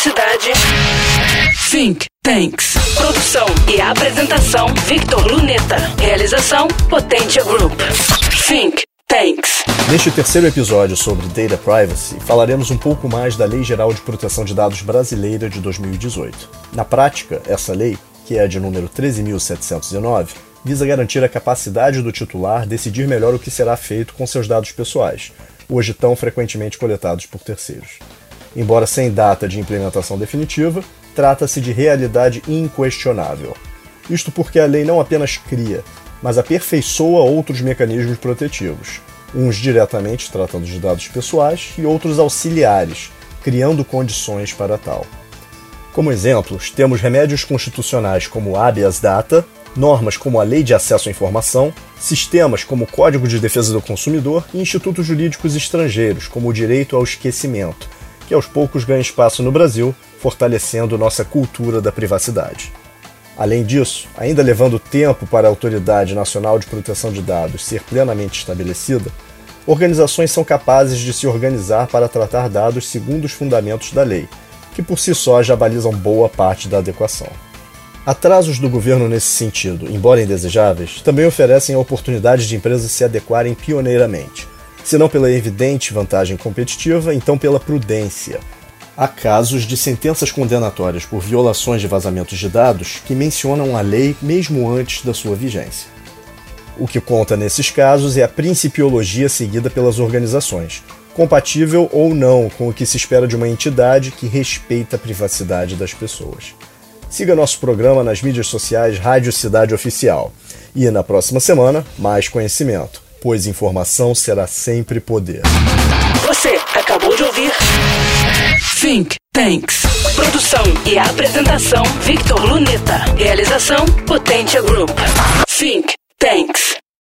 privacidade. Think Tanks. Produção e apresentação Victor Luneta. Realização Potência Group. Think Tanks. Neste terceiro episódio sobre Data Privacy, falaremos um pouco mais da Lei Geral de Proteção de Dados Brasileira de 2018. Na prática, essa lei, que é a de número 13.709, visa garantir a capacidade do titular decidir melhor o que será feito com seus dados pessoais, hoje tão frequentemente coletados por terceiros. Embora sem data de implementação definitiva, trata-se de realidade inquestionável. Isto porque a lei não apenas cria, mas aperfeiçoa outros mecanismos protetivos, uns diretamente tratando de dados pessoais e outros auxiliares, criando condições para tal. Como exemplos, temos remédios constitucionais como habeas data, normas como a Lei de Acesso à Informação, sistemas como o Código de Defesa do Consumidor e institutos jurídicos estrangeiros, como o direito ao esquecimento, que aos poucos ganha espaço no Brasil, fortalecendo nossa cultura da privacidade. Além disso, ainda levando tempo para a Autoridade Nacional de Proteção de Dados ser plenamente estabelecida, organizações são capazes de se organizar para tratar dados segundo os fundamentos da lei, que por si só já balizam boa parte da adequação. Atrasos do governo nesse sentido, embora indesejáveis, também oferecem a oportunidade de empresas se adequarem pioneiramente, se não pela evidente vantagem competitiva, então pela prudência. Há casos de sentenças condenatórias por violações de vazamentos de dados que mencionam a lei mesmo antes da sua vigência. O que conta nesses casos é a principiologia seguida pelas organizações, compatível ou não com o que se espera de uma entidade que respeita a privacidade das pessoas. Siga nosso programa nas mídias sociais Rádio Cidade Oficial. E na próxima semana, mais conhecimento, pois informação será sempre poder. Você acabou de ouvir Think Tanks. Produção e apresentação Victor Luneta. Realização Potência Group. Think Tanks.